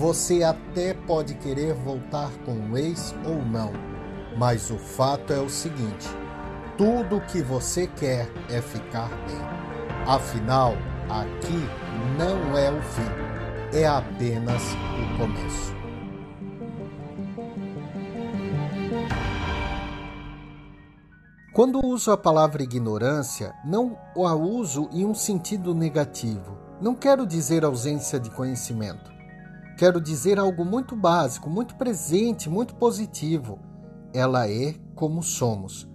Você até pode querer voltar com o ex ou não, mas o fato é o seguinte: tudo o que você quer é ficar bem. Afinal, aqui não é o fim, é apenas o começo. Quando uso a palavra ignorância, não a uso em um sentido negativo. Não quero dizer ausência de conhecimento. Quero dizer algo muito básico, muito presente, muito positivo. Ela é como somos.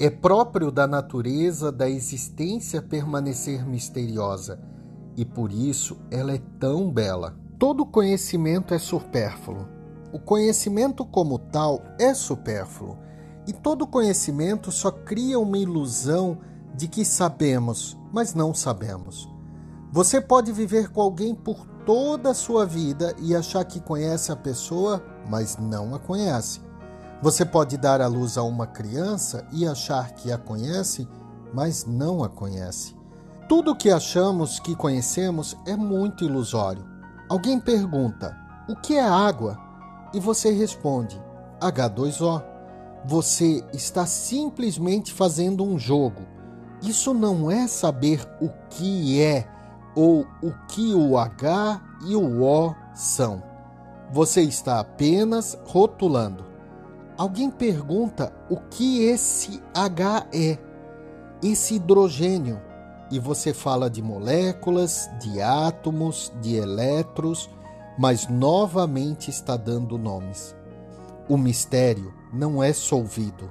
É próprio da natureza da existência permanecer misteriosa e por isso ela é tão bela. Todo conhecimento é supérfluo. O conhecimento como tal é supérfluo e todo conhecimento só cria uma ilusão de que sabemos, mas não sabemos. Você pode viver com alguém por toda a sua vida e achar que conhece a pessoa, mas não a conhece. Você pode dar à luz a uma criança e achar que a conhece, mas não a conhece. Tudo o que achamos que conhecemos é muito ilusório. Alguém pergunta: o que é água? E você responde: H2O você está simplesmente fazendo um jogo. Isso não é saber o que é ou o que o H e o O são. Você está apenas rotulando. Alguém pergunta o que esse H é, esse hidrogênio, e você fala de moléculas, de átomos, de elétrons, mas novamente está dando nomes. O mistério não é solvido,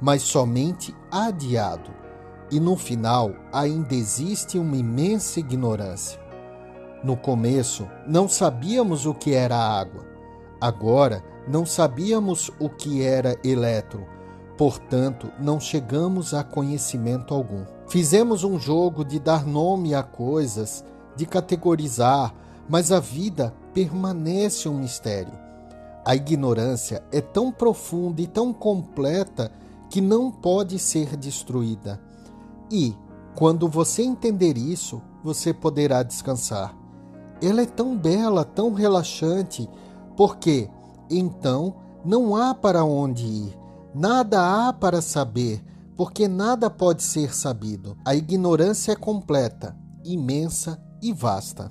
mas somente adiado, e no final ainda existe uma imensa ignorância. No começo, não sabíamos o que era água. Agora, não sabíamos o que era elétron. Portanto, não chegamos a conhecimento algum. Fizemos um jogo de dar nome a coisas, de categorizar, mas a vida permanece um mistério. A ignorância é tão profunda e tão completa que não pode ser destruída. E, quando você entender isso, você poderá descansar. Ela é tão bela, tão relaxante, porque então não há para onde ir, nada há para saber, porque nada pode ser sabido. A ignorância é completa, imensa e vasta.